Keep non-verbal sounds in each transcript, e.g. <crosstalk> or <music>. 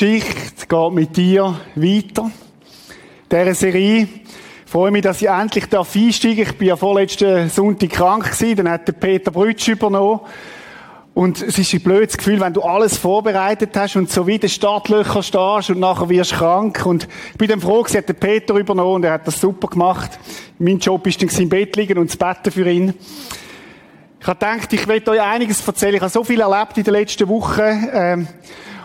Geschichte geht mit dir weiter. Dieser Serie ich freue mich, dass ich endlich einsteigen darf. Ich war ja vorletzten Sonntag krank gewesen, dann hat der Peter Brütsch übernommen. Und es ist ein blödes Gefühl, wenn du alles vorbereitet hast und so wie den Startlöcher stehst und nachher wirst du krank. Und ich bin dann froh, dass der Peter übernommen und er hat das super gemacht. Mein Job ist dann im Bett liegen und zu beten für ihn. Ich habe gedacht, ich werde euch einiges erzählen. Ich habe so viel erlebt in den letzten Wochen. Ähm,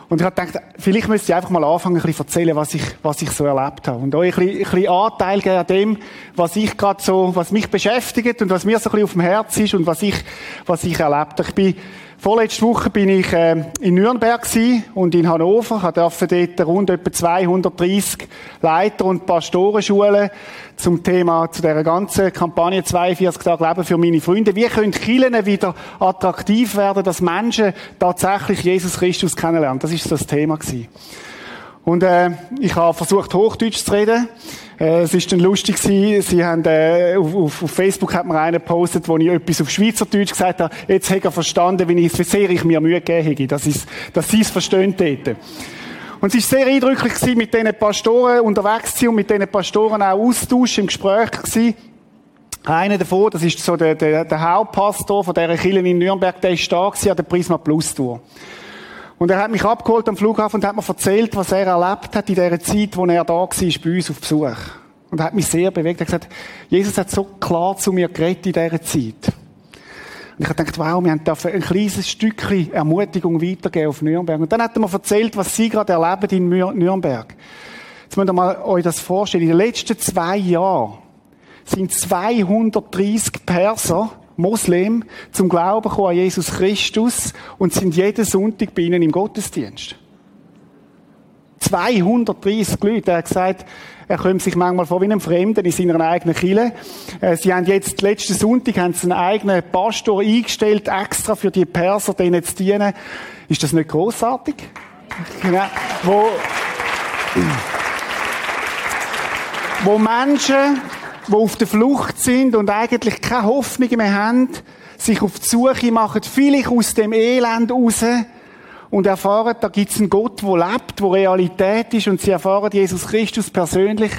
und ich habe gedacht, vielleicht müsste ich einfach mal anfangen, ein bisschen erzählen, was ich, was ich so erlebt habe. Und euch ein bisschen, ein bisschen Anteil geben an dem, was ich gerade so, was mich beschäftigt und was mir so ein bisschen auf dem Herz ist und was ich, was ich erlebt habe. Ich bin Vorletzte Woche bin ich äh, in Nürnberg und in Hannover. Ich durfte dort rund etwa 230 Leiter und Pastorenschulen zum Thema, zu dieser ganzen Kampagne 42 Tage Leben für meine Freunde. Wie können Kirchen wieder attraktiv werden, dass Menschen tatsächlich Jesus Christus kennenlernen? Das ist das Thema gewesen. Und äh, ich habe versucht, Hochdeutsch zu reden. Äh, es ist dann lustig gewesen. Sie haben äh, auf, auf, Facebook hat mir einer gepostet, wo ich etwas auf Schweizerdeutsch gesagt habe. Jetzt hat er verstanden, wie, ich, wie sehr ich mir Mühe gegeben habe, dass, dass sie es verstehen täten. Und es war sehr eindrücklich gewesen, mit diesen Pastoren unterwegs zu und mit diesen Pastoren auch Austausch im Gespräch gewesen. Einer davon, das ist so der, der, der Hauptpastor von dieser Kirche in Nürnberg, der ist da gewesen an der Prisma Plus Tour. Und er hat mich abgeholt am Flughafen und hat mir erzählt, was er erlebt hat in der Zeit, wo er da war, bei uns auf Besuch. Und er hat mich sehr bewegt. Er hat gesagt, Jesus hat so klar zu mir geredet in dieser Zeit. Und ich habe gedacht, wow, wir haben ein kleines Stückchen Ermutigung weitergeben auf Nürnberg. Und dann hat er mir erzählt, was sie gerade erleben in Nürnberg. Jetzt müsst ihr mal euch das vorstellen. In den letzten zwei Jahren sind 230 Perser Moslem zum Glauben gekommen an Jesus Christus und sind jeden Sonntag bei ihnen im Gottesdienst. 230 Leute. Er hat gesagt, er kommt sich manchmal vor wie ein Fremder in seiner eigenen Kirche. Äh, sie haben jetzt, letzten Sonntag, haben sie einen eigenen Pastor eingestellt, extra für die Perser, denen zu dienen. Ist das nicht großartig? Genau. Wo, wo Menschen die auf der Flucht sind und eigentlich keine Hoffnung mehr haben, sich auf die Suche machen, vielleicht aus dem Elend raus und erfahren, da gibt es einen Gott, der lebt, der Realität ist und sie erfahren Jesus Christus persönlich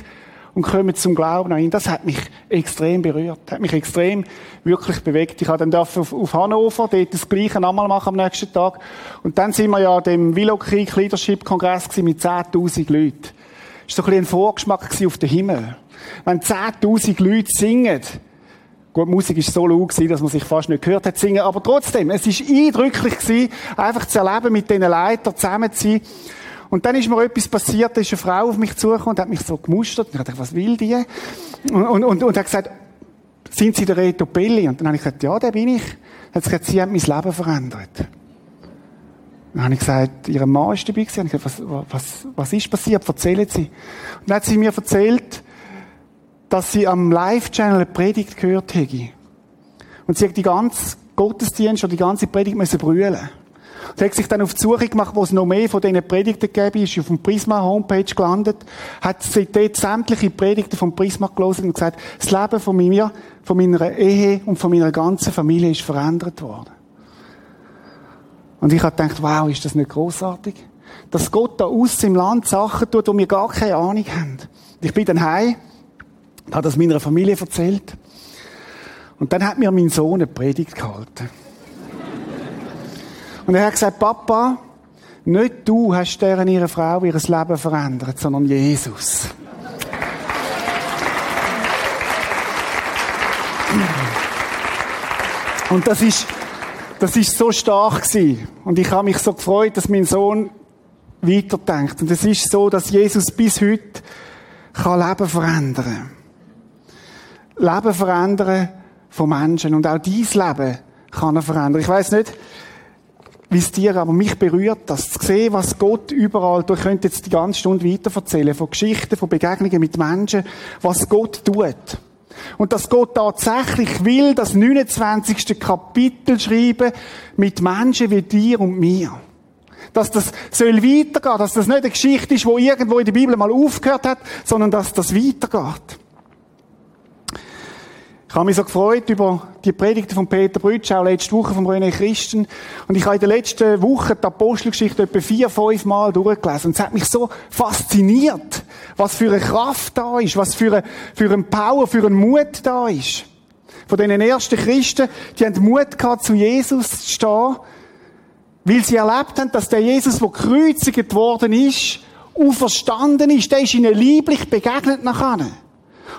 und kommen zum Glauben an ihn. Das hat mich extrem berührt, hat mich extrem wirklich bewegt. Ich dann auf, auf Hannover dort das Gleiche nochmal machen am nächsten Tag. Und dann sind wir ja an dem Willow Creek Leadership Kongress mit 10.000 Leuten. Das war so ein, bisschen ein Vorgeschmack auf den Himmel. Wenn 10.000 Leute singen, Gut, Musik war so laut, dass man sich fast nicht gehört hat singen, aber trotzdem, es war eindrücklich gewesen, einfach zu erleben, mit diesen Leitern zusammen zu sein. Und dann ist mir etwas passiert, da ist eine Frau auf mich zugekommen und hat mich so gemustert. Und ich dachte, was will die? Und, und, und, und hat gesagt, sind Sie der Reto Belli? Und dann habe ich gesagt, ja, der bin ich. Dann hat sie gesagt, Sie haben mein Leben verändert. Dann habe ich gesagt, Ihr Mann ist dabei gewesen. Und ich gesagt, was, was, was ist passiert? Erzählen Sie. Und dann hat sie mir erzählt, dass sie am Live-Channel eine Predigt gehört hätte. Und sie hat die ganze Gottesdienst oder die ganze Predigt müssen brüllen. Sie hat sich dann auf die Suche gemacht, wo es noch mehr von diesen Predigten gegeben ist, auf dem Prisma Homepage gelandet, hat dort sämtliche Predigten vom Prisma gelesen und gesagt, das Leben von mir, von meiner Ehe und von meiner ganzen Familie ist verändert worden. Und ich habe gedacht, wow, ist das nicht großartig? Dass Gott da aus im Land Sachen tut, wo wir gar keine Ahnung haben. Ich bin dann heim hat das meiner Familie erzählt. Und dann hat mir mein Sohn eine Predigt gehalten. Und er hat gesagt, Papa, nicht du hast deren ihre Frau ihr Leben verändert, sondern Jesus. Und das ist, das ist so stark gewesen. Und ich habe mich so gefreut, dass mein Sohn weiterdenkt. Und es ist so, dass Jesus bis heute kann Leben verändern kann. Leben verändern von Menschen. Und auch dein Leben kann er verändern. Ich weiß nicht, wie es dir, aber mich berührt das, zu sehen, was Gott überall, du könntest jetzt die ganze Stunde weiter erzählen, von Geschichten, von Begegnungen mit Menschen, was Gott tut. Und dass Gott tatsächlich will, das 29. Kapitel schreiben mit Menschen wie dir und mir. Dass das soll weitergehen, dass das nicht eine Geschichte ist, wo irgendwo in der Bibel mal aufgehört hat, sondern dass das weitergeht. Ich habe mich so gefreut über die Predigten von Peter Brütsch, auch letzte Woche vom René Christen. Und ich habe in der letzten Woche die Apostelgeschichte etwa vier, fünf Mal durchgelesen. Und es hat mich so fasziniert, was für eine Kraft da ist, was für eine, für ein Power, für einen Mut da ist. Von den ersten Christen, die haben Mut gehabt, zu Jesus zu stehen, weil sie erlebt haben, dass der Jesus, der gekreuzigt worden ist, auferstanden ist, der ist ihnen lieblich begegnet nachher.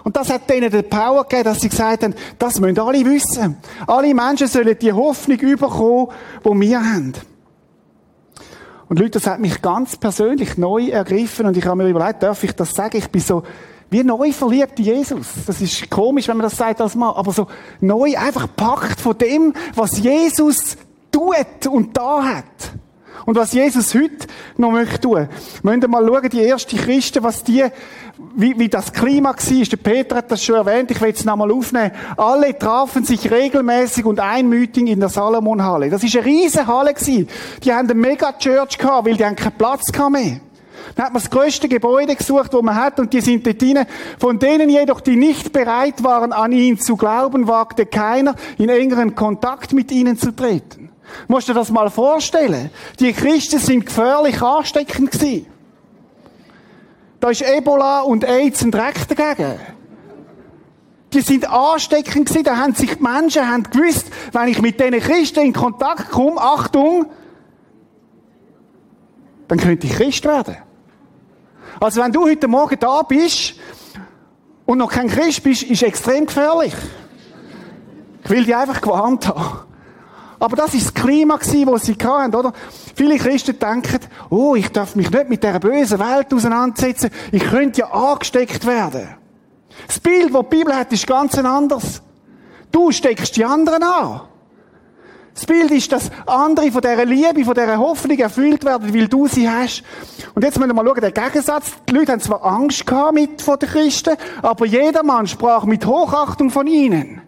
Und das hat denen die Power gegeben, dass sie gesagt haben, das müssen alle wissen. Alle Menschen sollen die Hoffnung überkommen, die wir haben. Und Leute, das hat mich ganz persönlich neu ergriffen und ich habe mir überlegt, darf ich das sagen? Ich bin so wie neu verliebt in Jesus. Das ist komisch, wenn man das sagt als Mann, aber so neu einfach packt von dem, was Jesus tut und da hat. Und was Jesus heute noch möchte tun. Wir müssen mal schauen, die ersten Christen, was die, wie, wie das Klima war. Der Peter hat das schon erwähnt, ich will es nochmal aufnehmen. Alle trafen sich regelmäßig und einmütig in der Salomonhalle. Das ist eine riesige Halle gewesen. Die haben eine Mega-Church gehabt, weil die haben keinen Platz mehr. Dann hat man das größte Gebäude gesucht, wo man hat, und die sind dort drin. Von denen jedoch, die nicht bereit waren, an ihn zu glauben, wagte keiner, in engeren Kontakt mit ihnen zu treten. Musst du dir das mal vorstellen? Die Christen sind gefährlich ansteckend gewesen. Da ist Ebola und AIDS ein Dreck dagegen. Die sind ansteckend gewesen, da haben sich die Menschen haben gewusst, wenn ich mit diesen Christen in Kontakt komme, Achtung, dann könnte ich Christ werden. Also wenn du heute Morgen da bist und noch kein Christ bist, ist extrem gefährlich. Ich will dich einfach gewarnt haben. Aber das ist das Klima das sie hatten, oder? Viele Christen denken, oh, ich darf mich nicht mit dieser bösen Welt auseinandersetzen. Ich könnte ja angesteckt werden. Das Bild, das die Bibel hat, ist ganz anders. Du steckst die anderen an. Das Bild ist, dass andere von dieser Liebe, von dieser Hoffnung erfüllt werden, weil du sie hast. Und jetzt müssen wir mal schauen, der Gegensatz. Die Leute haben zwar Angst gehabt mit, von den Christen, aber jedermann sprach mit Hochachtung von ihnen.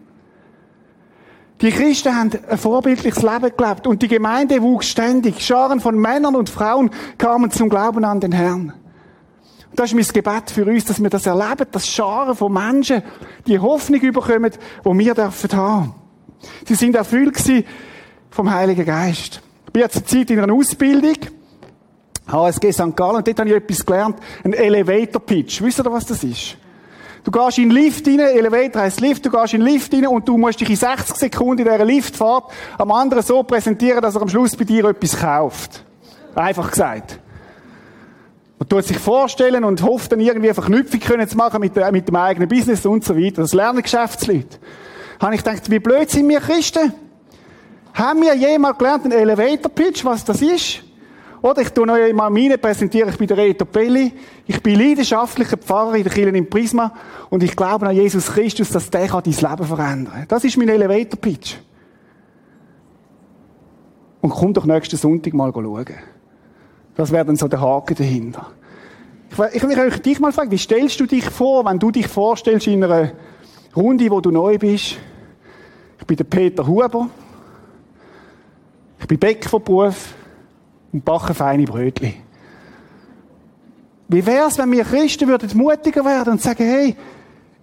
Die Christen haben ein vorbildliches Leben gelebt und die Gemeinde wuchs ständig. Scharen von Männern und Frauen kamen zum Glauben an den Herrn. Und das ist mein Gebet für uns, dass wir das erleben, dass Scharen von Menschen die Hoffnung überkommen, die wir dürfen haben. Sie sind erfüllt vom Heiligen Geist. Ich bin jetzt Zeit in einer Ausbildung. HSG St. Gallen, und dort habe ich etwas gelernt. Ein Elevator Pitch. Wisst ihr, was das ist? Du gehst in den Lift rein, Elevator heisst Lift, du gehst in den Lift rein und du musst dich in 60 Sekunden in dieser Liftfahrt am anderen so präsentieren, dass er am Schluss bei dir etwas kauft. Einfach gesagt. Man tut sich vorstellen und hofft dann irgendwie Verknüpfung können zu machen mit, mit dem eigenen Business und so weiter. Das lernen Geschäftsleute. Habe ich gedacht, wie blöd sind wir Christen? Haben wir jemals gelernt, einen Elevator Pitch, was das ist? Oder ich tue euch mal meine präsentiere, ich bin der Reto Pelli. Ich bin leidenschaftlicher Pfarrer in der Kirche im Prisma und ich glaube an Jesus Christus, dass der kann dein Leben verändern. Das ist mein Elevator Pitch. Und komm doch nächsten Sonntag mal schauen. Das wäre dann so der Haken dahinter. Ich, will euch dich mal fragen, wie stellst du dich vor, wenn du dich vorstellst in einer Runde, wo du neu bist? Ich bin der Peter Huber. Ich bin Bäcker von Beruf und backen feine Brötchen. Wie wär's, wenn wir Christen würden mutiger werden und sagen, hey,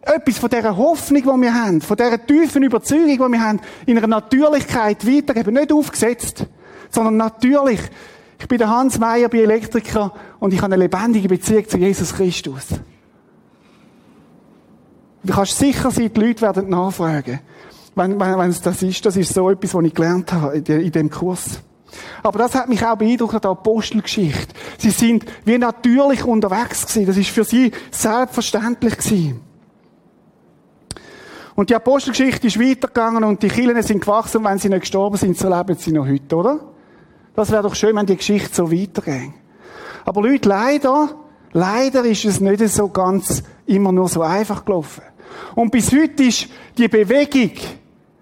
etwas von dieser Hoffnung, die wir haben, von dieser tiefen Überzeugung, die wir haben, in einer Natürlichkeit weitergeben. Nicht aufgesetzt, sondern natürlich. Ich bin der Hans Meyer, bin Elektriker und ich habe eine lebendige Beziehung zu Jesus Christus. Du kannst sicher sein, die Leute werden nachfragen, wenn, wenn, wenn es das ist. Das ist so etwas, was ich gelernt habe in diesem Kurs. Aber das hat mich auch beeindruckt an der Apostelgeschichte. Sie sind wie natürlich unterwegs gewesen. Das ist für sie selbstverständlich gewesen. Und die Apostelgeschichte ist weitergegangen und die Kirchen sind gewachsen und wenn sie nicht gestorben sind, so leben sie noch heute, oder? Das wäre doch schön, wenn die Geschichte so weitergeht. Aber Leute, leider, leider ist es nicht so ganz immer nur so einfach gelaufen. Und bis heute ist die Bewegung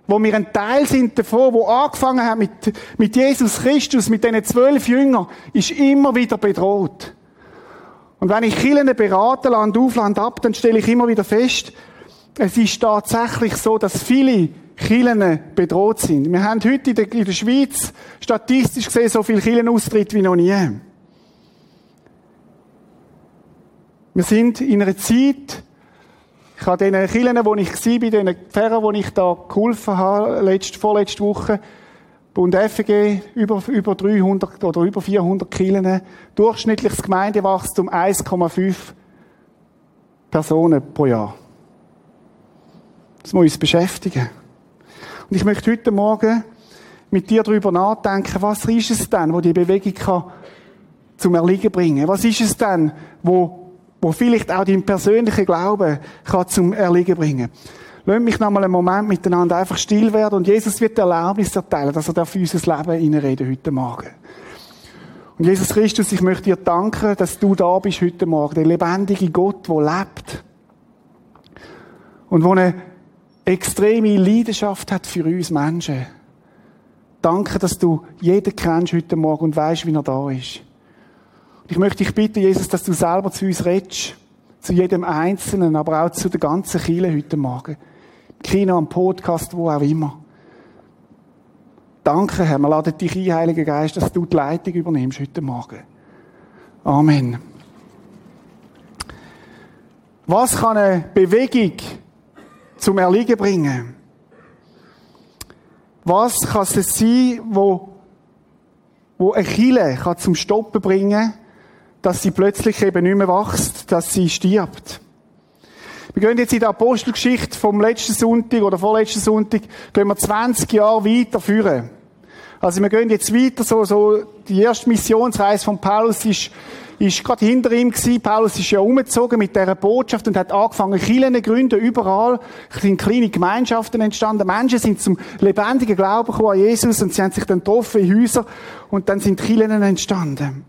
wo wir ein Teil sind davon, wo angefangen hat mit, mit Jesus Christus, mit diesen zwölf Jüngern, ist immer wieder bedroht. Und wenn ich Kirchen berate, Land auf, Land ab, dann stelle ich immer wieder fest, es ist tatsächlich so, dass viele Kirchen bedroht sind. Wir haben heute in der, in der Schweiz statistisch gesehen so viele Kirchenaustritte wie noch nie. Wir sind in einer Zeit, Ich habe den Kirchen, wo ich war, bei den Pfarrern, wo ich da geholfen habe, letzte, vorletzte Woche, Bund FG, über, über 300 oder über 400 Kirchen, durchschnittliches Gemeindewachstum 1,5 Personen pro Jahr. Das muss uns beschäftigen. Und ich möchte heute Morgen mit dir darüber nachdenken, was ist es denn, wo die Bewegung kann zum Erliegen bringen? Was ist es denn, wo, wo vielleicht auch dein persönlicher Glaube kann zum Erliegen bringen? Lass mich noch mal einen Moment miteinander einfach still werden und Jesus wird Erlaubnis erteilen, dass er für unser Leben reinreden heute Morgen. Und Jesus Christus, ich möchte dir danken, dass du da bist heute Morgen, der lebendige Gott, der lebt. Und wo eine extreme Leidenschaft hat für uns Menschen. Danke, dass du jeden kennst heute Morgen und weißt, wie er da ist. Und ich möchte dich bitten, Jesus, dass du selber zu uns redest. Zu jedem Einzelnen, aber auch zu der ganzen Kirche heute Morgen. Im Kino, am Podcast, wo auch immer. Danke, Herr. Wir laden dich ein, Heiliger Geist, dass du die Leitung übernimmst heute Morgen. Amen. Was kann eine Bewegung zum Erliegen bringen? Was kann es sein, wo, wo eine Kille kann zum Stoppen bringen, dass sie plötzlich eben nicht mehr wächst, dass sie stirbt? Wir gehen jetzt in der Apostelgeschichte vom letzten Sonntag oder vorletzten Sonntag, gehen wir 20 Jahre weiter führen. Also wir gehen jetzt weiter, so, so, die erste Missionsreise von Paulus ist ist gerade hinter ihm gewesen. Paulus ist ja umgezogen mit dieser Botschaft und hat angefangen, Kirchen zu gründen, überall. Sind kleine Gemeinschaften entstanden. Menschen sind zum lebendigen Glauben gekommen an Jesus und sie haben sich dann getroffen in Häusern und dann sind Kirchen entstanden.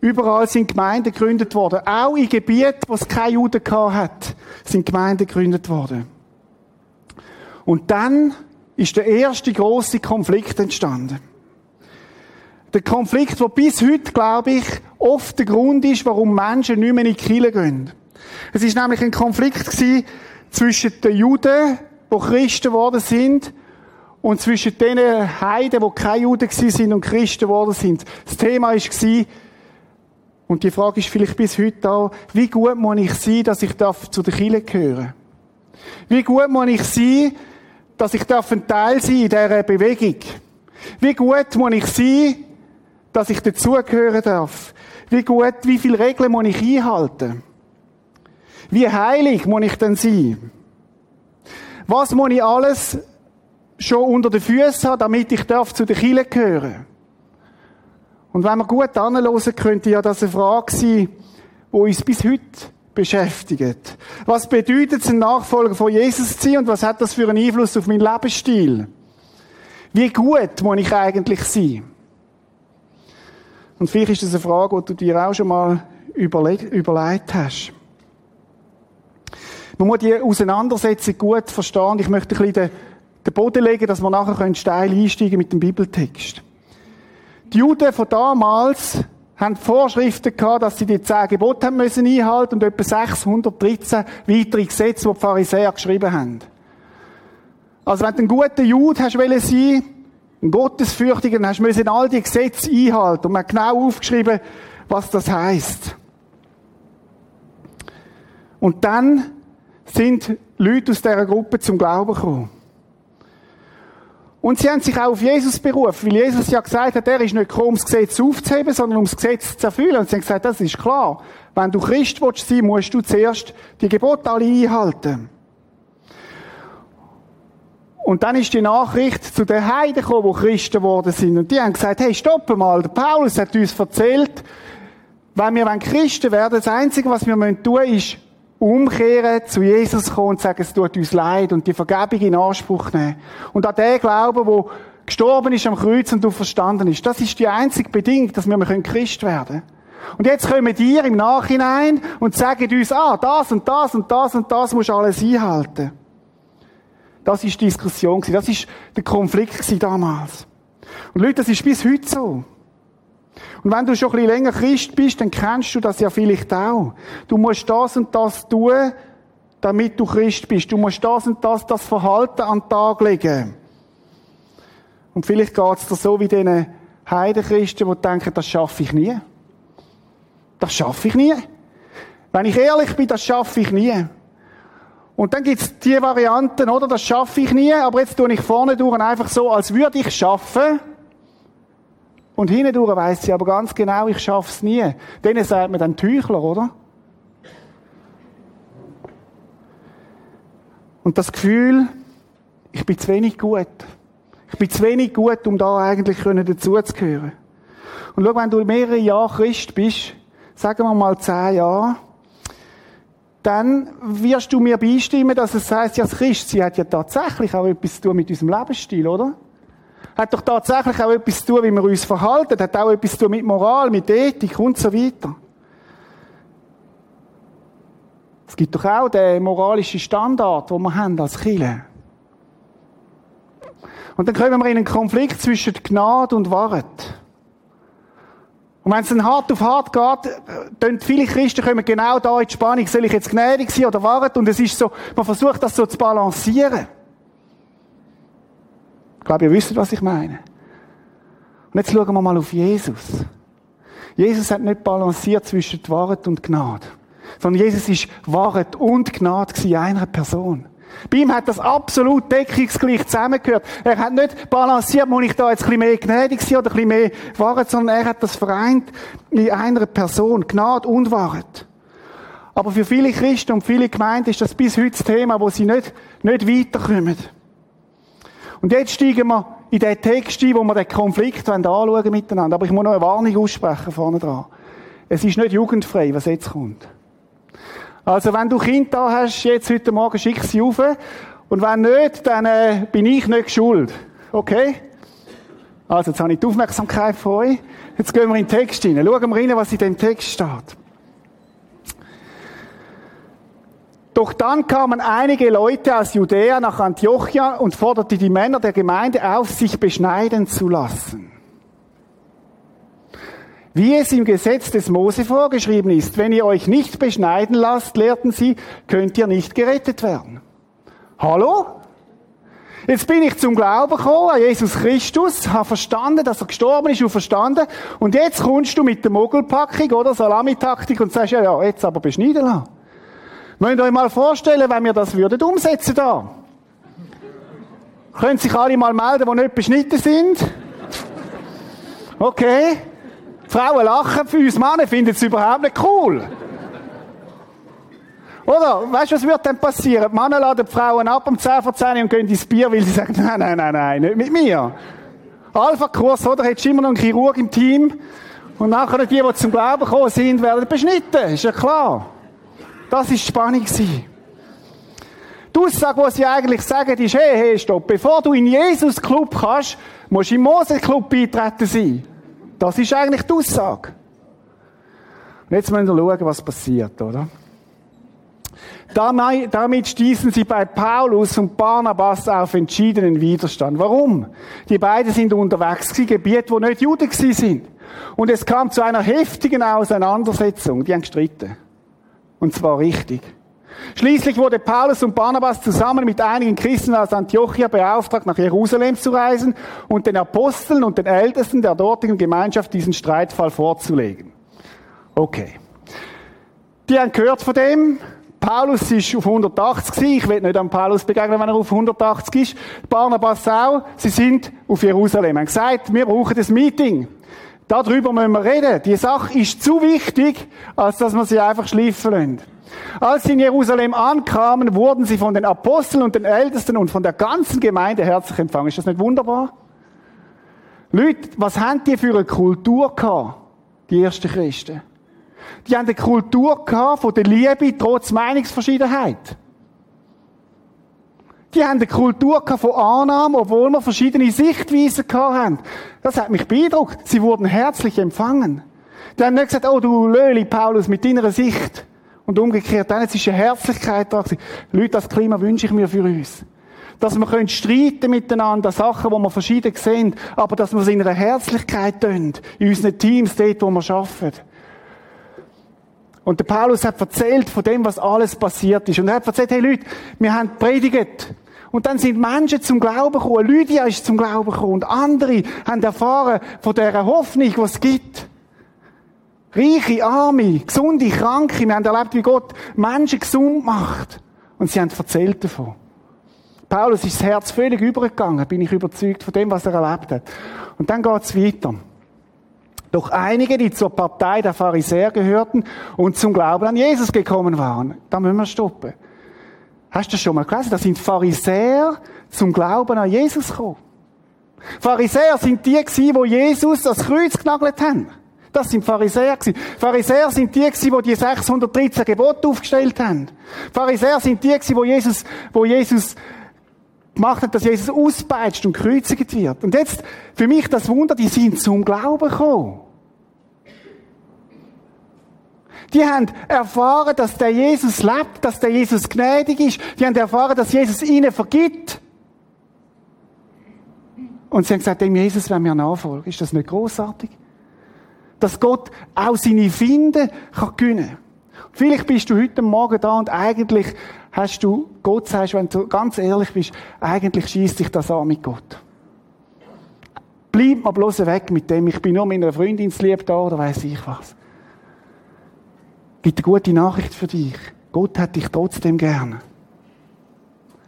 Überall sind Gemeinden gegründet worden. Auch in Gebieten, wo es keine Juden hat, sind Gemeinden gegründet worden. Und dann ist der erste große Konflikt entstanden. Der Konflikt, der bis heute, glaube ich, oft der Grund ist, warum Menschen nicht mehr in die Kirche gehen. Es ist nämlich ein Konflikt zwischen den Juden, die Christen geworden sind, und zwischen den Heiden, die keine Juden sind und Christen geworden sind. Das Thema war, und die Frage ist vielleicht bis heute auch, wie gut muss ich sein, dass ich zu der Kirche gehören Wie gut muss ich sein, dass ich ein Teil sein in dieser Bewegung? Wie gut muss ich sein, dass ich dazugehören darf. Wie gut, wie viele Regeln muss ich einhalten? Wie heilig muss ich denn sein? Was muss ich alles schon unter den Füßen haben, damit ich darf zu den Kirche gehören? Und wenn wir gut anhören, könnte ja das eine Frage sein, die uns bis heute beschäftigt. Was bedeutet es, ein Nachfolger von Jesus zu sein und was hat das für einen Einfluss auf meinen Lebensstil? Wie gut muss ich eigentlich sein? Und vielleicht ist das eine Frage, die du dir auch schon mal überlegt hast. Man muss die Auseinandersetzung gut verstehen. Ich möchte ein bisschen den, Boden legen, dass wir nachher steil einsteigen mit dem Bibeltext. Die Juden von damals haben Vorschriften gehabt, dass sie die zehn Gebote haben müssen einhalten und etwa 613 weitere Gesetze, die die Pharisäer geschrieben haben. Also wenn du ein guter Jude hast wollen sein, ein Gottesfürchtiger, dann hast du all die Gesetze einhalten. Und man hat genau aufgeschrieben, was das heißt. Und dann sind Leute aus dieser Gruppe zum Glauben gekommen. Und sie haben sich auch auf Jesus berufen, weil Jesus ja gesagt hat, er ist nicht gekommen, um das Gesetz aufzuheben, sondern um das Gesetz zu erfüllen. Und sie haben gesagt, das ist klar. Wenn du Christ willst sein, musst du zuerst die Gebote alle einhalten. Und dann ist die Nachricht zu den Heiden gekommen, die Christen geworden sind. Und die haben gesagt, hey, stopp mal, der Paulus hat uns erzählt, wenn wir Christen werden, das Einzige, was wir tun müssen, ist umkehren, zu Jesus kommen und sagen, es tut uns leid und die Vergebung in Anspruch nehmen. Und an den Glauben, wo gestorben ist am Kreuz und du verstanden ist. Das ist die einzige Bedingung, dass wir Christ werden können. Und jetzt kommen die im Nachhinein und sagen uns, ah, das und das und das und das musst alles einhalten. Das ist die Diskussion Das ist der Konflikt damals. Und Leute, das ist bis heute so. Und wenn du schon ein bisschen länger Christ bist, dann kennst du das ja vielleicht auch. Du musst das und das tun, damit du Christ bist. Du musst das und das, das Verhalten an den Tag legen. Und vielleicht geht es dir so wie diesen Heidenchristen, die denken, das schaffe ich nie. Das schaffe ich nie. Wenn ich ehrlich bin, das schaffe ich nie. Und dann gibt's die Varianten, oder? Das schaffe ich nie, aber jetzt tue ich vorne durch einfach so, als würde ich schaffen. Und hinten durch weiss sie aber ganz genau, ich schaff's nie. Denen sagt man dann Tüchler, oder? Und das Gefühl, ich bin zu wenig gut. Ich bin zu wenig gut, um da eigentlich dazuzugehören. Und schau, wenn du mehrere Jahre Christ bist, sagen wir mal zehn Jahre, dann wirst du mir beistimmen, dass es heißt, ja, das Christ, sie hat ja tatsächlich auch etwas zu tun mit unserem Lebensstil, oder? Hat doch tatsächlich auch etwas zu tun, wie wir uns verhalten, hat auch etwas zu tun mit Moral, mit Ethik und so weiter. Es gibt doch auch den moralischen Standard, den wir haben als Kirche. Und dann kommen wir in einen Konflikt zwischen Gnade und Wahrheit. Und wenn es dann hart auf hart geht, dann viele Christen kommen genau da in die Spannung, soll ich jetzt gnädig sein oder warten? Und es ist so, man versucht das so zu balancieren. Ich glaube, ihr wisst, was ich meine. Und jetzt schauen wir mal auf Jesus. Jesus hat nicht balanciert zwischen Wahrheit und Gnade. Sondern Jesus ist Wahrheit und Gnade in einer Person. Bei ihm hat das absolut deckungsgleich zusammengehört. Er hat nicht balanciert, muss ich da jetzt ein bisschen mehr gnädig sein oder ein bisschen mehr Wahrheit, sondern er hat das vereint in einer Person. Gnade und Wahrheit. Aber für viele Christen und viele Gemeinden ist das bis heute das Thema, wo sie nicht, nicht weiterkommen. Und jetzt steigen wir in den Text ein, wo wir den Konflikt anschauen miteinander. Aber ich muss noch eine Warnung aussprechen vorne dran. Es ist nicht jugendfrei, was jetzt kommt. Also wenn du Kind da hast, jetzt heute Morgen schick sie rauf. Und wenn nicht, dann äh, bin ich nicht schuld. Okay? Also jetzt habe ich die Aufmerksamkeit von euch. Jetzt gehen wir in den Text hinein. Schauen wir rein, was in dem Text steht. Doch dann kamen einige Leute aus Judäa nach Antiochia und forderten die Männer der Gemeinde auf, sich beschneiden zu lassen. Wie es im Gesetz des Mose vorgeschrieben ist, wenn ihr euch nicht beschneiden lasst, lehrten sie, könnt ihr nicht gerettet werden. Hallo? Jetzt bin ich zum Glauben gekommen an Jesus Christus, habe verstanden, dass er gestorben ist und verstanden. Und jetzt kommst du mit der Mogelpackung oder Salamitaktik und sagst, ja, ja, jetzt aber beschneiden lassen. Wollt ihr euch mal vorstellen, wenn wir das würden umsetzen da? Können sich alle mal melden, die nicht beschnitten sind? Okay. Frauen lachen für uns Männer, finden es überhaupt nicht cool. Oder? Weißt du, was wird denn passieren? Die Männer laden die Frauen ab um 10 vor 10 und gehen ins Bier, weil sie sagen, <laughs> nein, nein, nein, nein, nicht mit mir. Alpha-Kurs, oder? Hättest immer noch einen Chirurg im Team. Und nachher die, die zum Glauben gekommen sind, werden beschnitten. Ist ja klar. Das war die Spannung. Die Aussage, die sie eigentlich sagen, ist, hey, hey, stopp. Bevor du in Jesus Club kannst, musst du im Mose Club beitreten sein. Das ist eigentlich die Aussage. Und jetzt müssen wir schauen, was passiert, oder? Damit stießen sie bei Paulus und Barnabas auf entschiedenen Widerstand. Warum? Die beiden sind unterwegs in Gebiet, wo nicht Juden sind. Und es kam zu einer heftigen Auseinandersetzung. Die haben gestritten. Und zwar richtig. Schließlich wurde Paulus und Barnabas zusammen mit einigen Christen aus Antiochia beauftragt, nach Jerusalem zu reisen und den Aposteln und den Ältesten der dortigen Gemeinschaft diesen Streitfall vorzulegen. Okay. Die haben gehört von dem. Paulus ist auf 180 Ich will nicht an Paulus begegnen, wenn er auf 180 ist. Barnabas auch. Sie sind auf Jerusalem. Haben gesagt, wir brauchen das Meeting. Darüber müssen wir reden. Die Sache ist zu wichtig, als dass wir sie einfach schleifen lassen. Als sie in Jerusalem ankamen, wurden sie von den Aposteln und den Ältesten und von der ganzen Gemeinde herzlich empfangen. Ist das nicht wunderbar? Leute, was haben die für eine Kultur gehabt? Die ersten Christen. Die haben eine Kultur gehabt von der Liebe trotz Meinungsverschiedenheit. Die haben eine Kultur von Annahme, obwohl wir verschiedene Sichtweisen haben. Das hat mich beeindruckt. Sie wurden herzlich empfangen. Die haben nicht gesagt, oh du Löli, Paulus, mit deiner Sicht. Und umgekehrt, dann ist eine Herzlichkeit da gewesen. Leute, das Klima wünsche ich mir für uns. Dass wir können streiten miteinander, Sachen, wo wir verschieden sehen, aber dass wir es in einer Herzlichkeit tun. In unseren Teams, dort, wo wir arbeiten. Und der Paulus hat erzählt von dem, was alles passiert ist. Und er hat erzählt, hey Leute, wir haben predigt. Und dann sind Menschen zum Glauben gekommen. Lydia ist zum Glauben gekommen. Und andere haben erfahren von dieser Hoffnung, die es gibt. Reiche, Arme, gesunde, Kranke. Wir haben erlebt, wie Gott Menschen gesund macht. Und sie haben erzählt davon. Paulus ist das Herz völlig übergegangen, bin ich überzeugt von dem, was er erlebt hat. Und dann geht's weiter. Doch einige, die zur Partei der Pharisäer gehörten und zum Glauben an Jesus gekommen waren, da müssen wir stoppen. Hast du das schon mal gelesen? Da sind Pharisäer zum Glauben an Jesus gekommen. Pharisäer sind die gewesen, wo Jesus das Kreuz genagelt haben. Das sind Pharisäer gewesen. Pharisäer sind die gewesen, wo die 613 Gebote aufgestellt haben. Pharisäer sind die gewesen, wo Jesus, wo Jesus gemacht hat, dass Jesus auspeitscht und gekreuzigt wird. Und jetzt, für mich das Wunder, die sind zum Glauben gekommen. Die haben erfahren, dass der Jesus lebt, dass der Jesus gnädig ist. Die haben erfahren, dass Jesus ihnen vergibt. Und sie haben gesagt, dem Jesus wenn wir nachfolgen. Ist das nicht großartig? Dass Gott auch seine Finde kann gewinnen. Vielleicht bist du heute Morgen da und eigentlich hast du, Gott sagst, wenn du ganz ehrlich bist, eigentlich schießt dich das an mit Gott. Bleib mal bloß weg mit dem, ich bin nur meiner Freundin lieb da oder weiß ich was. Gibt eine gute Nachricht für dich. Gott hat dich trotzdem gerne.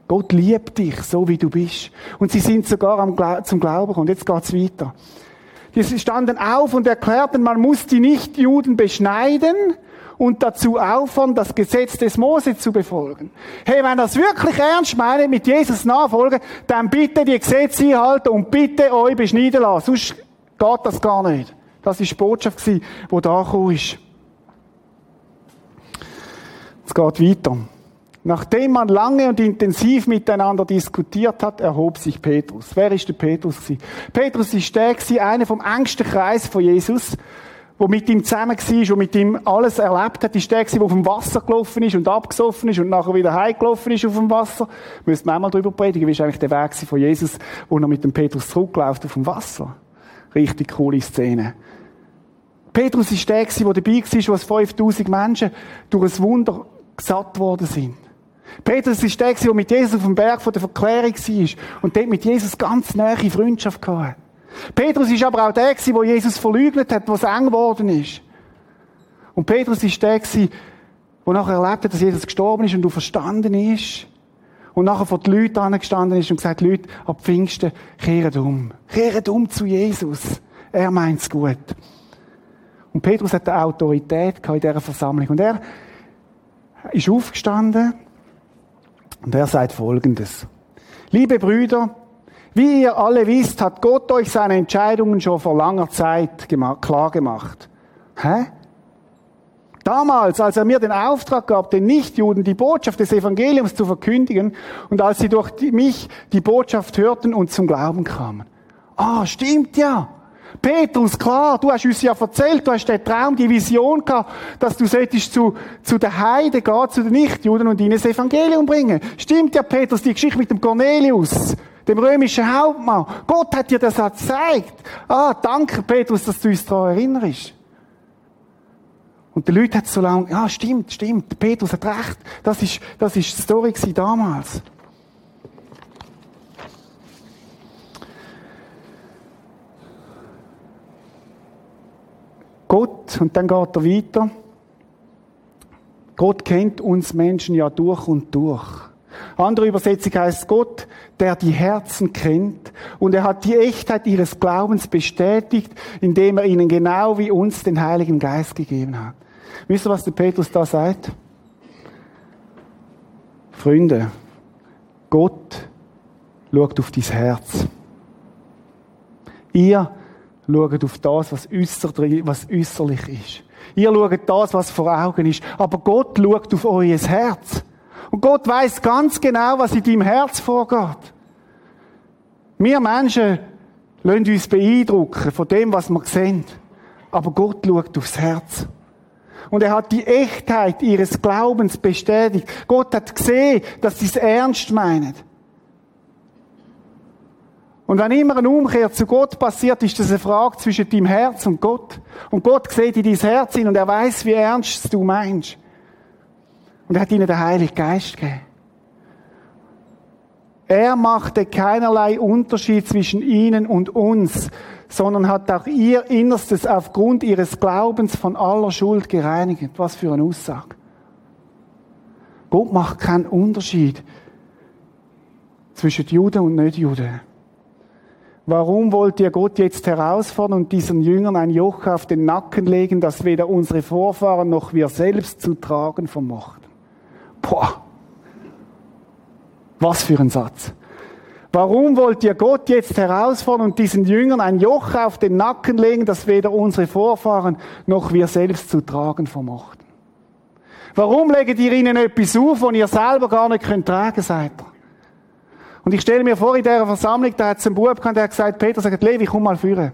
Gott liebt dich, so wie du bist. Und sie sind sogar Gla zum Glauben gekommen. Jetzt geht's weiter. Sie standen auf und erklärten, man muss die Nichtjuden beschneiden und dazu auffordern, das Gesetz des Mose zu befolgen. Hey, wenn das wirklich ernst meint, mit Jesus nachfolgen, dann bitte die Gesetze einhalten und bitte euch beschneiden lassen. Sonst geht das gar nicht. Das ist die Botschaft, die da gekommen ist. Es geht weiter. Nachdem man lange und intensiv miteinander diskutiert hat, erhob sich Petrus. Wer ist der Petrus? Petrus ist der, einer vom engsten Kreis von Jesus, wo mit ihm zusammen war und mit ihm alles erlebt hat, ist der, der auf dem Wasser gelaufen ist und abgesoffen ist und nachher wieder heimgelaufen ist auf dem Wasser. Müssen wir einmal darüber predigen, wie ist eigentlich der Weg von Jesus, wo er mit dem Petrus zurückläuft auf dem Wasser. Richtig coole Szene. Petrus ist der, der dabei war, wo es 5000 Menschen durch ein Wunder satt worden sind. Petrus ist der, der mit Jesus auf dem Berg der Verklärung war und dort mit Jesus ganz nahe Freundschaft hatte. Petrus ist aber auch der, der Jesus verleugnet hat, was eng geworden ist. Und Petrus ist der, der nachher erlebt hat, dass Jesus gestorben ist und du verstanden ist. Und nachher vor den Leuten angestanden ist und gesagt, Leute, ab Pfingsten, kehrt um. Kehrt um zu Jesus. Er meint's gut. Und Petrus hat eine Autorität in dieser Versammlung. Und er ist aufgestanden und er sagt Folgendes. Liebe Brüder, wie ihr alle wisst, hat Gott euch seine Entscheidungen schon vor langer Zeit klar gemacht. Hä? Damals, als er mir den Auftrag gab, den Nichtjuden die Botschaft des Evangeliums zu verkündigen und als sie durch mich die Botschaft hörten und zum Glauben kamen. Ah, stimmt ja. Petrus, klar, du hast uns ja erzählt, du hast den Traum, die Vision gehabt, dass du solltest zu, zu den Heiden gehen, zu den Nichtjuden und ihnen das Evangelium bringen. Stimmt ja, Petrus, die Geschichte mit dem Cornelius, dem römischen Hauptmann. Gott hat dir das auch gezeigt. Ah, danke, Petrus, dass du uns daran erinnerst. Und die Leute hat so lange, ja, stimmt, stimmt, Petrus hat recht. Das ist, das ist die Story damals. Gott, und dann geht er weiter. Gott kennt uns Menschen ja durch und durch. Andere Übersetzung heißt Gott, der die Herzen kennt und er hat die Echtheit ihres Glaubens bestätigt, indem er ihnen genau wie uns den Heiligen Geist gegeben hat. Wisst ihr, was der Petrus da sagt? Freunde, Gott schaut auf dein Herz. Ihr schaut auf das, was, äußerlich, ist. Ihr schaut das, was vor Augen ist. Aber Gott schaut auf euer Herz. Und Gott weiß ganz genau, was in deinem Herz vorgeht. Wir Menschen lassen uns beeindrucken von dem, was wir sehen. Aber Gott schaut aufs Herz. Und er hat die Echtheit ihres Glaubens bestätigt. Gott hat gesehen, dass sie es ernst meinen. Und wenn immer eine Umkehr zu Gott passiert, ist das eine Frage zwischen deinem Herz und Gott. Und Gott sieht in dein Herz hin und er weiß, wie ernst du meinst. Und er hat ihnen den Heiligen Geist gegeben. Er machte keinerlei Unterschied zwischen ihnen und uns, sondern hat auch ihr Innerstes aufgrund ihres Glaubens von aller Schuld gereinigt. Was für eine Aussage. Gott macht keinen Unterschied zwischen Juden und Nicht-Juden. Warum wollt ihr Gott jetzt herausfordern und diesen Jüngern ein Joch auf den Nacken legen, das weder unsere Vorfahren noch wir selbst zu tragen vermochten? Boah. Was für ein Satz. Warum wollt ihr Gott jetzt herausfordern und diesen Jüngern ein Joch auf den Nacken legen, das weder unsere Vorfahren noch wir selbst zu tragen vermochten? Warum legt ihr ihnen etwas auf, was ihr selber gar nicht könnt tragen, seid ihr? Und ich stelle mir vor, in dieser Versammlung, da hat es einen Bub gehabt, der hat gesagt, Peter sagt, Levi, komm mal führen.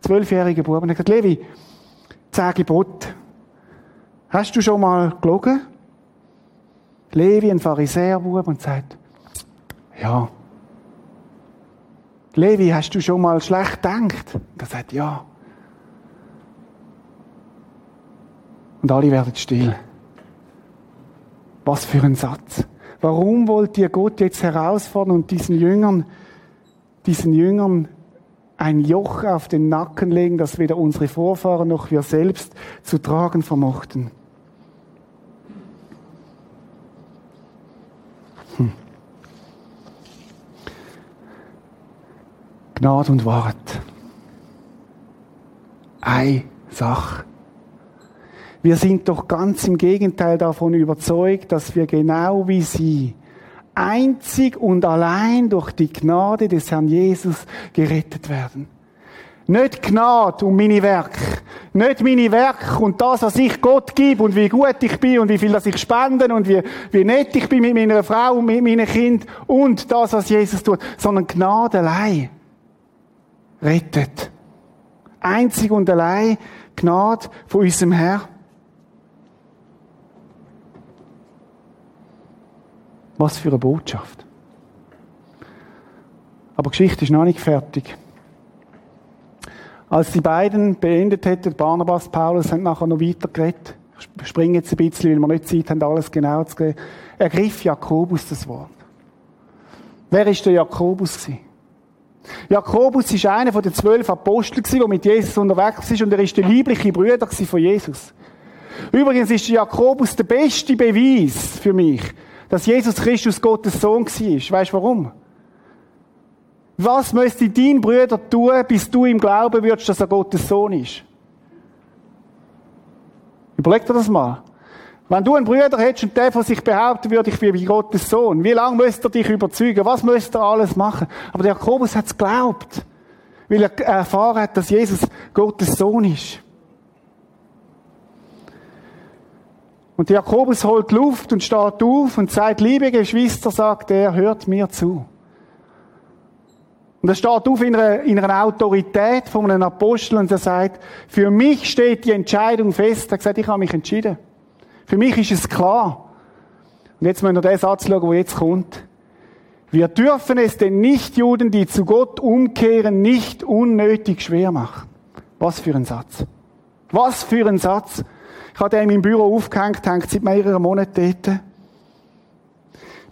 Zwölfjähriger Bub. Und er gesagt, Levi, zehn Gebote. Hast du schon mal gelogen? Levi, ein Pharisäerbub, und sagt, ja. Levi, hast du schon mal schlecht gedacht? Und er sagt, ja. Und alle werden still. Was für ein Satz. Warum wollt ihr Gott jetzt herausfordern und diesen Jüngern, diesen Jüngern ein Joch auf den Nacken legen, das weder unsere Vorfahren noch wir selbst zu tragen vermochten? Hm. Gnade und Wahrheit. Eine Sache. Wir sind doch ganz im Gegenteil davon überzeugt, dass wir genau wie sie einzig und allein durch die Gnade des Herrn Jesus gerettet werden. Nicht Gnade um meine Werke. Nicht meine Werke und das, was ich Gott gebe und wie gut ich bin und wie viel das ich spende und wie, wie nett ich bin mit meiner Frau und mit meinem Kind und das, was Jesus tut, sondern Gnade allein rettet. Einzig und allein Gnade von unserem Herrn. Was für eine Botschaft. Aber Geschichte ist noch nicht fertig. Als die beiden beendet hätten, Barnabas und Paulus, haben nachher noch weiter geredet. Ich springe jetzt ein bisschen, weil wir nicht Zeit haben, alles genau zu sehen. Ergriff Jakobus das Wort. Wer ist der Jakobus gewesen? Jakobus ist einer von den zwölf Aposteln gewesen, der mit Jesus unterwegs ist und er ist der liebliche Bruder von Jesus. Übrigens ist Jakobus der beste Beweis für mich, dass Jesus Christus Gottes Sohn war. Weißt du warum? Was müsste dein Bruder tun, bis du ihm glauben würdest, dass er Gottes Sohn ist? Überleg dir das mal. Wenn du einen Bruder hättest und der von sich behaupten würde, ich bin Gottes Sohn, wie lange müsste er dich überzeugen? Was müsste er alles machen? Aber der Jakobus hat es geglaubt. Weil er erfahren hat, dass Jesus Gottes Sohn ist. Und Jakobus holt Luft und steht auf und sagt, liebe Geschwister, sagt er, hört mir zu. Und er steht auf in einer, in einer Autorität von einem Apostel und er sagt, für mich steht die Entscheidung fest. Er gesagt, ich habe mich entschieden. Für mich ist es klar. Und jetzt müssen wir den Satz schauen, der jetzt kommt. Wir dürfen es den Nichtjuden, die zu Gott umkehren, nicht unnötig schwer machen. Was für ein Satz. Was für ein Satz. Ich habe den in meinem Büro aufgehängt, hängt seit mehreren Monaten dort.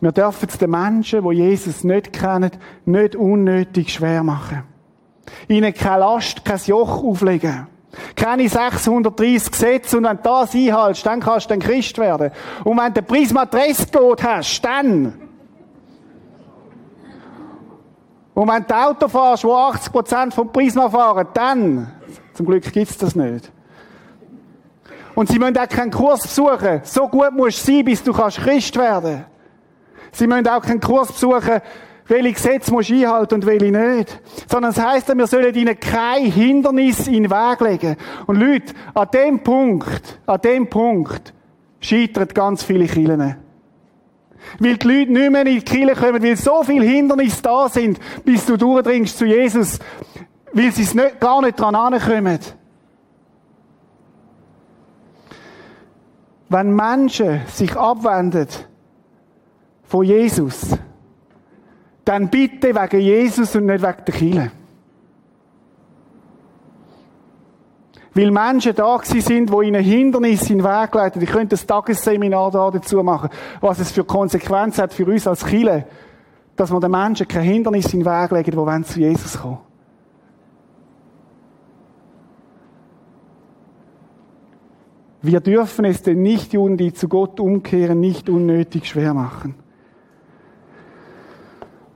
Wir dürfen es den Menschen, die Jesus nicht kennen, nicht unnötig schwer machen. Ihnen keine Last, kein Joch auflegen. Keine 630 Gesetze und wenn du das einhältst, dann kannst du ein Christ werden. Und wenn du Prisma Dresscode hast, dann. Und wenn du Auto fährst, wo 80% vom Prisma fahren, dann. Zum Glück gibt's das nicht. Und sie müssen auch keinen Kurs besuchen. So gut musst du sein, bis du kannst Christ werden. Sie müssen auch keinen Kurs besuchen, welche Gesetze musst du einhalten und welche nicht. Sondern es heisst, wir sollen ihnen kein Hindernis in den Weg legen. Und Leute, an dem Punkt, an dem Punkt, scheitern ganz viele Kirchen. Weil die Leute nicht mehr in die Kirche kommen, weil so viele Hindernisse da sind, bis du durchdringst zu Jesus, weil sie es nicht, gar nicht dran ankommen. Wenn Menschen sich abwenden von Jesus, dann bitte wegen Jesus und nicht wegen der Kirche. Weil Menschen da sind, die ihnen Hindernisse in den Weg leiten. Ich könnte ein Tagesseminar da dazu machen, was es für Konsequenzen hat für uns als Kirche, dass wir den Menschen kein Hindernis in den Weg legen, die zu Jesus kommen. Wir dürfen es den Nichtjuden, die zu Gott umkehren, nicht unnötig schwer machen.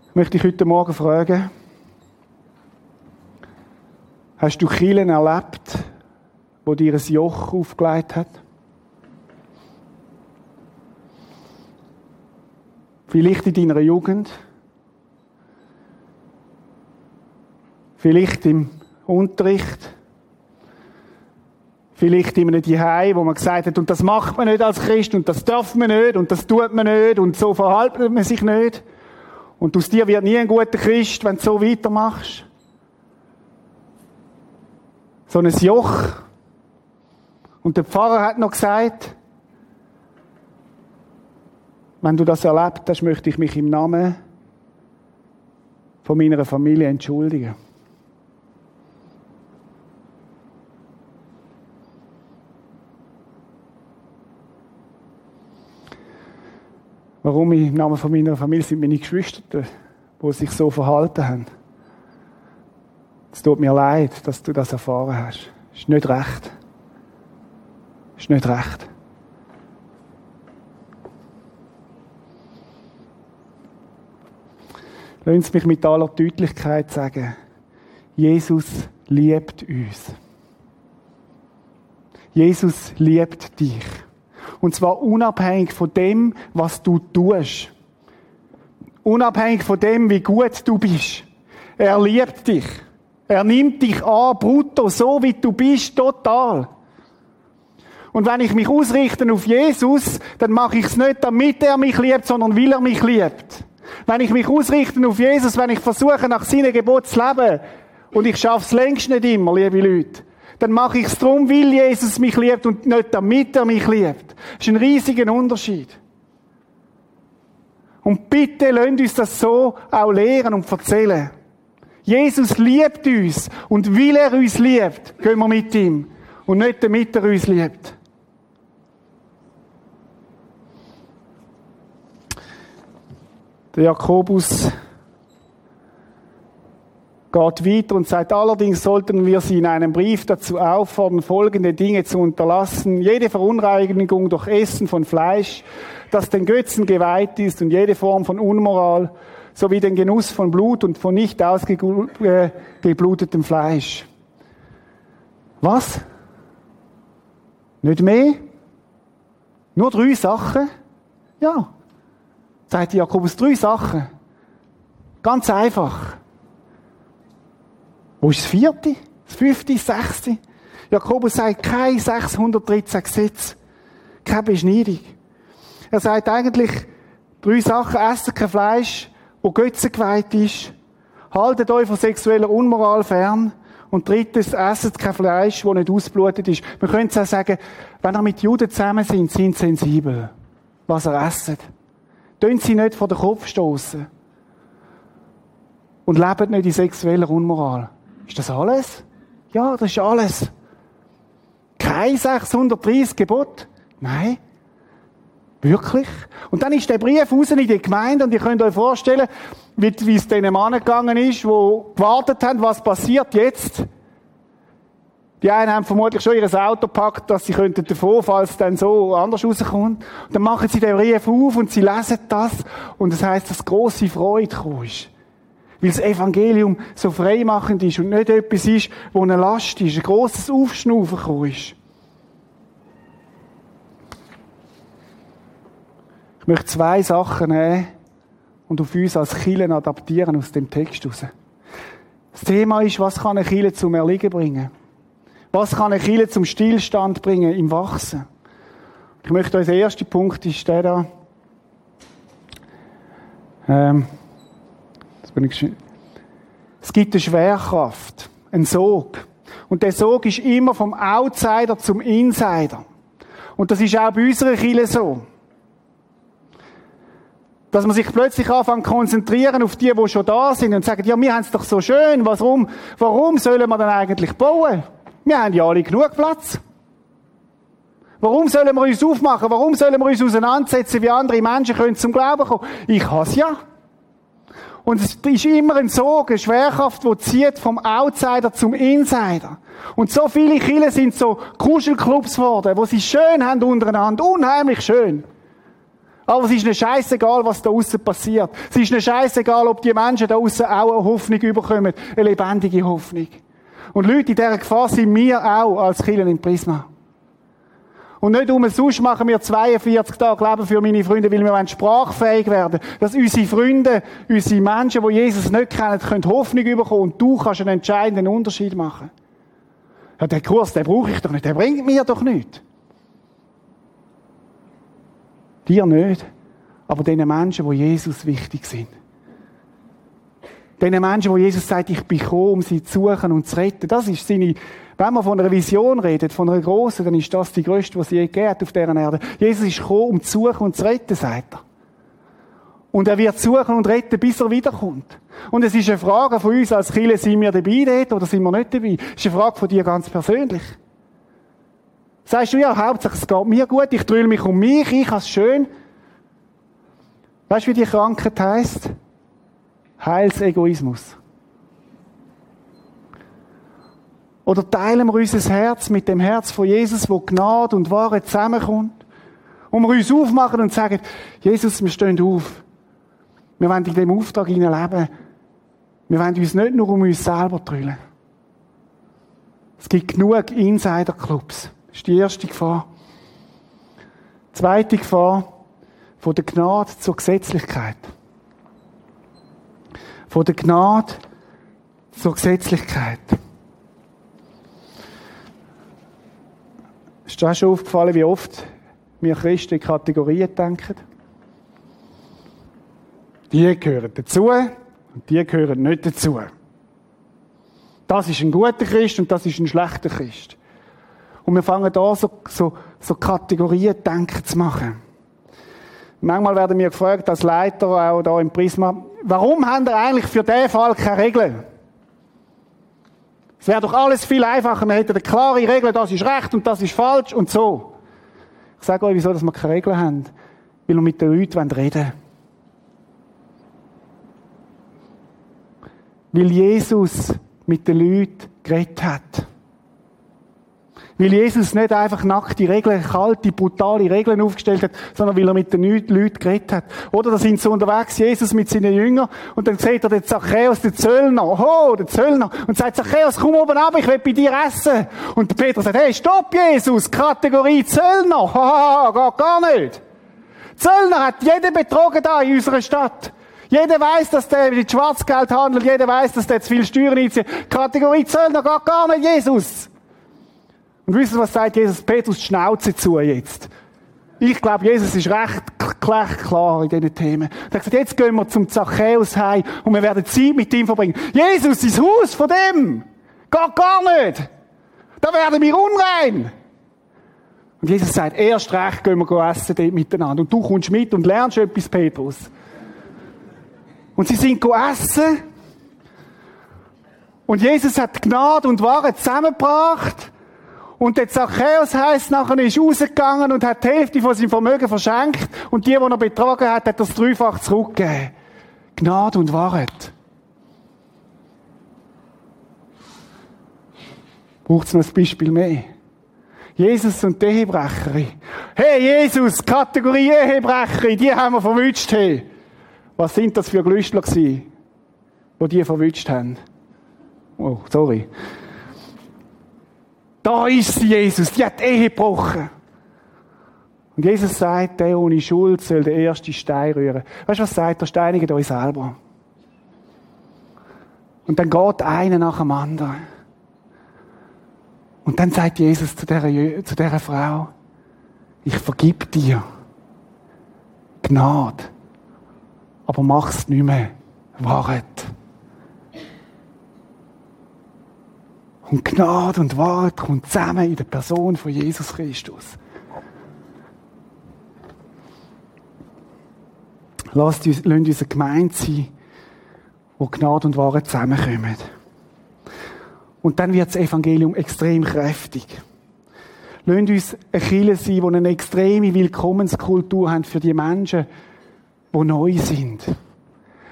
Ich möchte dich heute Morgen fragen, hast du Kielen erlebt, wo dir ein Joch aufgelegt hat? Vielleicht in deiner Jugend. Vielleicht im Unterricht. Vielleicht in einem Zuhause, wo man gesagt hat, und das macht man nicht als Christ, und das darf man nicht, und das tut man nicht, und so verhält man sich nicht. Und aus dir wird nie ein guter Christ, wenn du so weitermachst. So ein Joch. Und der Pfarrer hat noch gesagt, wenn du das erlebt hast, möchte ich mich im Namen von meiner Familie entschuldigen. Warum ich im Namen von meiner Familie sind meine Geschwister, die sich so verhalten haben. Es tut mir leid, dass du das erfahren hast. Ist nicht recht. Ist nicht recht. Lassen Sie mich mit aller Deutlichkeit sagen, Jesus liebt uns. Jesus liebt dich. Und zwar unabhängig von dem, was du tust. Unabhängig von dem, wie gut du bist. Er liebt dich. Er nimmt dich an, brutto, so wie du bist, total. Und wenn ich mich ausrichte auf Jesus, dann mache ich es nicht, damit er mich liebt, sondern weil er mich liebt. Wenn ich mich ausrichte auf Jesus, wenn ich versuche, nach seinen Gebot zu leben, und ich schaffe es längst nicht immer, liebe Leute, dann mache ich es darum, weil Jesus mich liebt und nicht damit er mich liebt. Das ist ein riesiger Unterschied. Und bitte lasst uns das so auch lehren und erzählen. Jesus liebt uns und weil er uns liebt, gehen wir mit ihm und nicht damit er uns liebt. Der Jakobus geht weiter und sagt, allerdings sollten wir sie in einem Brief dazu auffordern, folgende Dinge zu unterlassen. Jede Verunreinigung durch Essen von Fleisch, das den Götzen geweiht ist und jede Form von Unmoral, sowie den Genuss von Blut und von nicht ausgeblutetem Fleisch. Was? Nicht mehr? Nur drei Sachen? Ja. Sagt Jakobus drei Sachen. Ganz einfach. Wo ist das vierte? Das fünfte? Das sechste? Jakobus sagt, kein 613 Gesetz. Keine Beschneidung. Er sagt eigentlich drei Sachen. Essen kein Fleisch, wo Götzen geweiht ist. Haltet euch von sexueller Unmoral fern. Und drittens, esset kein Fleisch, das nicht ausblutet ist. Man könnte auch sagen, wenn ihr mit Juden zusammen sind, sind sensibel, was er esset. Tun sie nicht vor den Kopf stoßen. Und lebt nicht in sexueller Unmoral. Ist das alles? Ja, das ist alles. Kein 630 Gebot? Nein. Wirklich? Und dann ist der Brief raus in die Gemeinde und ihr könnt euch vorstellen, wie, wie es diesen Mann gegangen ist, wo gewartet haben, was passiert jetzt. Die einen haben vermutlich schon ihr Auto gepackt, dass sie könnten davon, falls es dann so anders rauskommt. Und dann machen sie den Brief auf und sie lesen das und das heißt, dass große Freude ist. Weil das Evangelium so freimachend ist und nicht etwas ist, wo eine Last ist, ein grosses Aufschnaufen gekommen ist. Ich möchte zwei Sachen nehmen und auf uns als Kielen adaptieren aus dem Text heraus. Das Thema ist, was kann eine Kille zum Erliegen bringen? Was kann eine Kille zum Stillstand bringen im Wachsen? Ich möchte euch, der erste Punkt ist der da. Ähm, es gibt eine Schwerkraft, einen Sog. Und der Sog ist immer vom Outsider zum Insider. Und das ist auch bei unserer Kirche so. Dass man sich plötzlich anfängt konzentrieren auf die, die schon da sind und sagen, ja, wir haben es doch so schön, warum, warum sollen wir dann eigentlich bauen? Wir haben ja alle genug Platz. Warum sollen wir uns aufmachen? Warum sollen wir uns auseinandersetzen, wie andere Menschen können zum Glauben kommen? Ich has ja. Und es ist immer ein Sog, eine Schwerkraft, die zieht vom Outsider zum Insider. Und so viele Kinder sind so Kuschelclubs geworden, wo sie schön haben untereinander. Unheimlich schön. Aber es ist eine scheißegal, was da außen passiert. Es ist eine scheißegal, ob die Menschen da außen auch eine Hoffnung überkommen. Eine lebendige Hoffnung. Und Leute, in dieser Gefahr sind wir auch als Kinder im Prisma. Und nicht umsonst machen wir 42 Tage Leben für meine Freunde, weil wir sprachfähig werden Dass unsere Freunde, unsere Menschen, die Jesus nicht kennen, können Hoffnung bekommen und du kannst einen entscheidenden Unterschied machen. Ja, den Kurs, den brauche ich doch nicht, der bringt mir doch nichts. Dir nicht, aber den Menschen, die Jesus wichtig sind. Den Menschen, wo Jesus sagt, ich bin gekommen, um sie zu suchen und zu retten. Das ist seine, wenn man von einer Vision redet, von einer großen, dann ist das die größte, was sie je gegeben hat auf dieser Erde. Jesus ist gekommen, um zu suchen und zu retten, sagt er. Und er wird suchen und retten, bis er wiederkommt. Und es ist eine Frage von uns als Kirche, sind wir dabei dort oder sind wir nicht dabei? Es ist eine Frage von dir ganz persönlich. Sagst du, ja, Hauptsache es geht mir gut, ich drülle mich um mich, ich habe es schön. Weißt du, wie die Krankheit heisst? Heilsegoismus. Oder teilen wir unser Herz mit dem Herz von Jesus, wo Gnade und Wahrheit zusammenkommt? Und wir uns aufmachen und sagen, Jesus, wir stehen auf. Wir wollen in dem Auftrag leben. Wir wollen uns nicht nur um uns selber drüllen. Es gibt genug Insider-Clubs. Das ist die erste Gefahr. Zweite Gefahr, von der Gnade zur Gesetzlichkeit. Von der Gnade zur Gesetzlichkeit. Ist dir auch schon aufgefallen, wie oft wir Christen in Kategorien denken? Die gehören dazu und die gehören nicht dazu. Das ist ein guter Christ und das ist ein schlechter Christ. Und wir fangen da so, so, so Kategorien denken zu machen. Manchmal werden wir gefragt, als Leiter auch da im Prisma, warum haben wir eigentlich für diesen Fall keine Regeln? Es wäre doch alles viel einfacher, wir hätten eine klare Regel, das ist recht und das ist falsch und so. Ich sage euch, wieso dass wir keine Regeln haben. Weil wir mit den Leuten reden wollen. Weil Jesus mit den Leuten geredet hat. Weil Jesus nicht einfach nackte Regeln, kalte, brutale Regeln aufgestellt hat, sondern weil er mit den Leuten geredet hat. Oder da sind so unterwegs, Jesus mit seinen Jüngern, und dann sieht er den Zachäus, den Zöllner, oh, den Zöllner, und sagt, Zachäus, komm oben ab, ich will bei dir essen. Und Peter sagt, hey, stopp, Jesus, Kategorie Zöllner, <laughs> haha, geht gar nicht. Zöllner hat jeden betrogen da in unserer Stadt. Jeder weiß, dass der mit Schwarzgeld handelt, jeder weiß, dass der zu viel Steuern einzieht. Kategorie Zöllner geht gar nicht, Jesus. Und wisst ihr, was sagt Jesus? Petrus die Schnauze zu jetzt. Ich glaube, Jesus ist recht klar in diesen Themen. Er hat gesagt, jetzt gehen wir zum Zachäus heim und wir werden Zeit mit ihm verbringen. Jesus, ins Haus von dem! Geht gar nicht! Da werden wir unrein! Und Jesus sagt, erst recht gehen wir essen dort miteinander. Und du kommst mit und lernst etwas, Petrus. Und sie sind essen. Und Jesus hat Gnade und Wahrheit zusammengebracht. Und der Zachäus heisst nachher, ist rausgegangen und hat die Hälfte von seinem Vermögen verschenkt. Und die, die er betrogen hat, hat das dreifach zurückgegeben. Gnade und Wahrheit. Braucht es noch ein Beispiel mehr? Jesus und die Ehebrecherin. Hey, Jesus, Kategorie Ehebrecherin, die haben wir verwünscht. Hey. Was sind das für Glüstler gewesen, die die verwünscht haben? Oh, sorry. Da ist sie, Jesus. Die hat Ehe gebrochen. Und Jesus sagt, der ohne Schuld soll den ersten Stein rühren. Weißt du, was sagt er? Steinigt euch selber. Und dann geht einer nach dem anderen. Und dann sagt Jesus zu dieser, zu dieser Frau, ich vergib dir. Gnade. Aber mach's nicht mehr. Wahrheit. Und Gnade und Wahrheit kommt zusammen in der Person von Jesus Christus. Lasst uns, lasst uns eine Gemeinde sein, wo Gnade und Wahrheit zusammenkommen. Und dann wird das Evangelium extrem kräftig. Lasst uns eine Kirche sein, die eine extreme Willkommenskultur haben für die Menschen, die neu sind.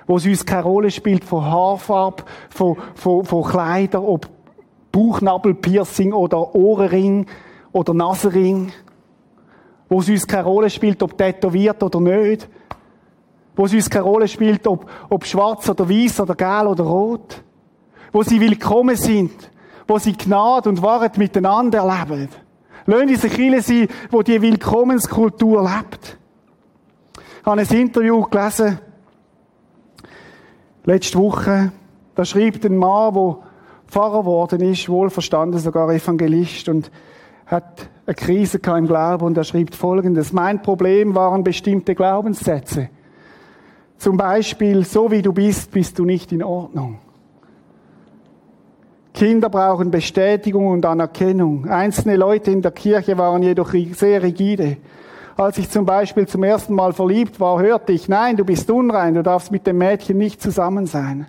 Wo es uns keine Rolle spielt von Haarfarbe, von, von, von Kleidern, ob Bauchnabelpiercing oder Ohrenring oder Nasenring. Wo es uns keine Rolle spielt, ob tätowiert oder nicht. Wo es uns keine Rolle spielt, ob, ob schwarz oder weiß oder gelb oder rot. Wo sie willkommen sind. Wo sie Gnade und Wahrheit miteinander erleben. Lassen Sie Kirche sein, wo die Willkommenskultur lebt. Ich habe ein Interview gelesen, letzte Woche. Da schreibt ein Mann, der Pfarrer geworden ist, wohlverstanden sogar Evangelist und hat eine Krise im Glauben und er schreibt Folgendes. Mein Problem waren bestimmte Glaubenssätze. Zum Beispiel, so wie du bist, bist du nicht in Ordnung. Kinder brauchen Bestätigung und Anerkennung. Einzelne Leute in der Kirche waren jedoch sehr rigide. Als ich zum Beispiel zum ersten Mal verliebt war, hörte ich, nein, du bist unrein, du darfst mit dem Mädchen nicht zusammen sein.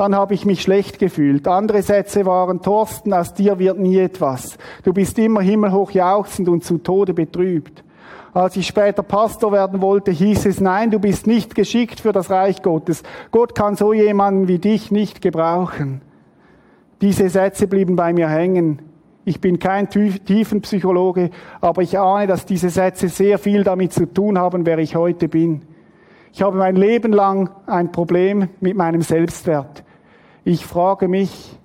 Dann habe ich mich schlecht gefühlt. Andere Sätze waren, Thorsten, aus dir wird nie etwas. Du bist immer himmelhoch jauchzend und zu Tode betrübt. Als ich später Pastor werden wollte, hieß es, nein, du bist nicht geschickt für das Reich Gottes. Gott kann so jemanden wie dich nicht gebrauchen. Diese Sätze blieben bei mir hängen. Ich bin kein Tiefenpsychologe, aber ich ahne, dass diese Sätze sehr viel damit zu tun haben, wer ich heute bin. Ich habe mein Leben lang ein Problem mit meinem Selbstwert. Ich frage mich,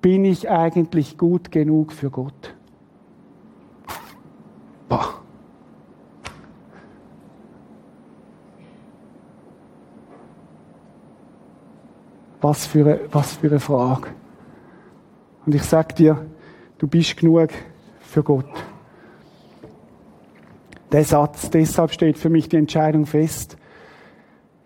bin ich eigentlich gut genug für Gott? Boah. Was für eine, was für eine Frage. Und ich sage dir, du bist genug für Gott. Der Satz, deshalb steht für mich die Entscheidung fest.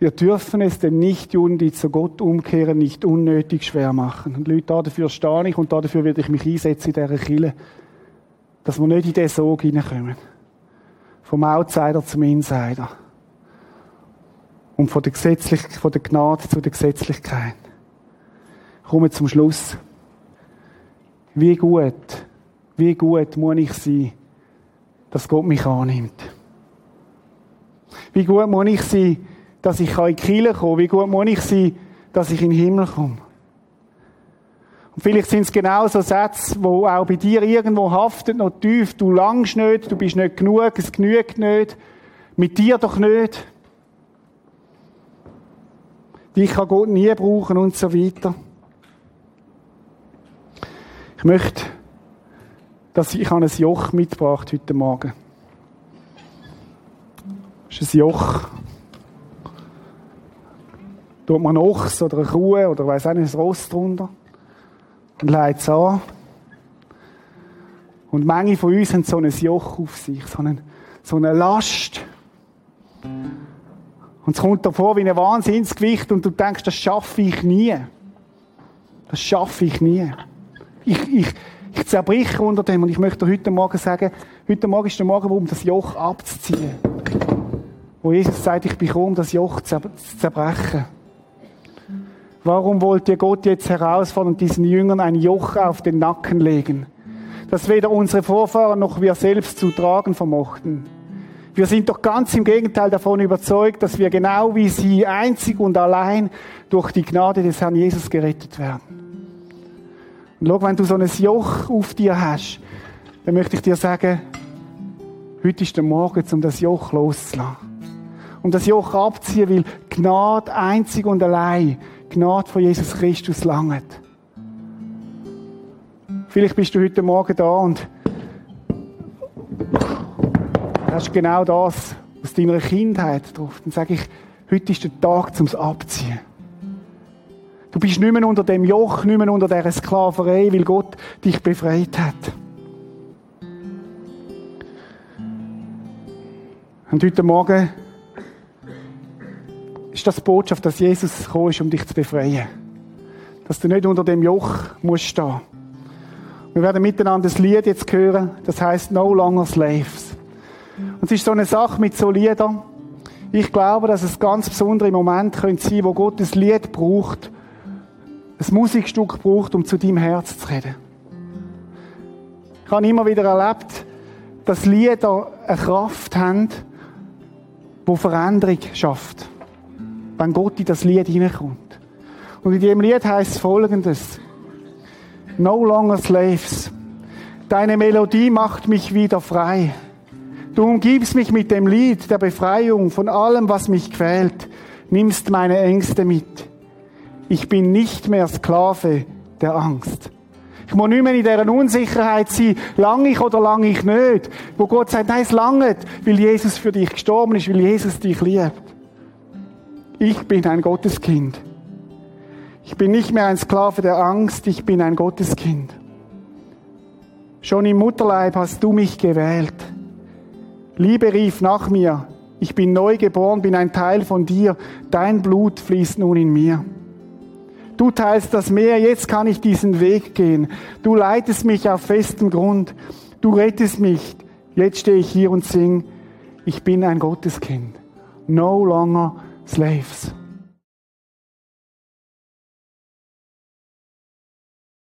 Wir dürfen es den Nichtjuden, die zu Gott umkehren, nicht unnötig schwer machen. Und Leute, dafür stehe ich und dafür werde ich mich einsetzen in dieser Kille, dass wir nicht in diesen Sog hineinkommen. Vom Outsider zum Insider. Und von der, Gesetzlich von der Gnade zu der Gesetzlichkeit. Ich komme zum Schluss. Wie gut, wie gut muss ich sein, dass Gott mich annimmt? Wie gut muss ich sein, dass ich in die Kirche komme? Wie gut muss ich sein, dass ich in den Himmel komme? Und vielleicht sind es genau so Sätze, wo auch bei dir irgendwo haftet, noch tief. Du langst nicht, du bist nicht genug, es genügt nicht. Mit dir doch nicht. Dich kann Gott nie brauchen und so weiter. Ich möchte, dass ich, ein Joch mitgebracht heute Morgen. Das ist ein Joch. Tut man einen Ochs oder eine Kuh oder weiss auch nicht, ein Ross drunter. Und legt es an. Und manche von uns haben so ein Joch auf sich, so, einen, so eine Last. Und es kommt davor wie ein Wahnsinnsgewicht und du denkst, das schaffe ich nie. Das schaffe ich nie ich, ich, ich zerbreche unter dem und ich möchte heute Morgen sagen, heute Morgen ist der Morgen, um das Joch abzuziehen. Wo Jesus sagt, ich bekomme um das Joch zu zerbrechen. Warum wollte Gott jetzt herausfordern, diesen Jüngern ein Joch auf den Nacken legen, das weder unsere Vorfahren noch wir selbst zu tragen vermochten? Wir sind doch ganz im Gegenteil davon überzeugt, dass wir genau wie sie einzig und allein durch die Gnade des Herrn Jesus gerettet werden. Und schau, wenn du so ein Joch auf dir hast, dann möchte ich dir sagen, heute ist der Morgen, um das Joch loszulassen. Um das Joch abzuziehen, weil Gnade einzig und allein, Gnade von Jesus Christus langt. Vielleicht bist du heute Morgen da und hast genau das aus deiner Kindheit drauf. Dann sage ich, heute ist der Tag zum Abziehen. Du bist nicht mehr unter dem Joch, nicht mehr unter dieser Sklaverei, weil Gott dich befreit hat. Und heute Morgen ist das Botschaft, dass Jesus gekommen ist, um dich zu befreien. Dass du nicht unter dem Joch musst stehen. Wir werden miteinander das Lied jetzt hören, das heißt No Longer Slaves. Und es ist so eine Sache mit so Liedern. Ich glaube, dass es ganz besondere Momente sein können wo Gott das Lied braucht, ein Musikstück braucht, um zu deinem Herz zu reden. Ich habe immer wieder erlebt, dass Lieder eine Kraft haben, die Veränderung schafft. Wenn Gott in das Lied hineinkommt. Und in diesem Lied heißt folgendes. No longer slaves. Deine Melodie macht mich wieder frei. Du umgibst mich mit dem Lied der Befreiung von allem, was mich quält. Nimmst meine Ängste mit. Ich bin nicht mehr Sklave der Angst. Ich muss nicht mehr in dieser Unsicherheit sein, lang ich oder lang ich nicht. Wo Gott sagt, nein, es langt, weil Jesus für dich gestorben ist, weil Jesus dich liebt. Ich bin ein Gotteskind. Ich bin nicht mehr ein Sklave der Angst, ich bin ein Gotteskind. Schon im Mutterleib hast du mich gewählt. Liebe rief nach mir. Ich bin neu geboren, bin ein Teil von dir. Dein Blut fließt nun in mir. Du teilst das Meer, jetzt kann ich diesen Weg gehen. Du leitest mich auf festem Grund. Du rettest mich. Jetzt stehe ich hier und sing. Ich bin ein Gotteskind. No longer slaves.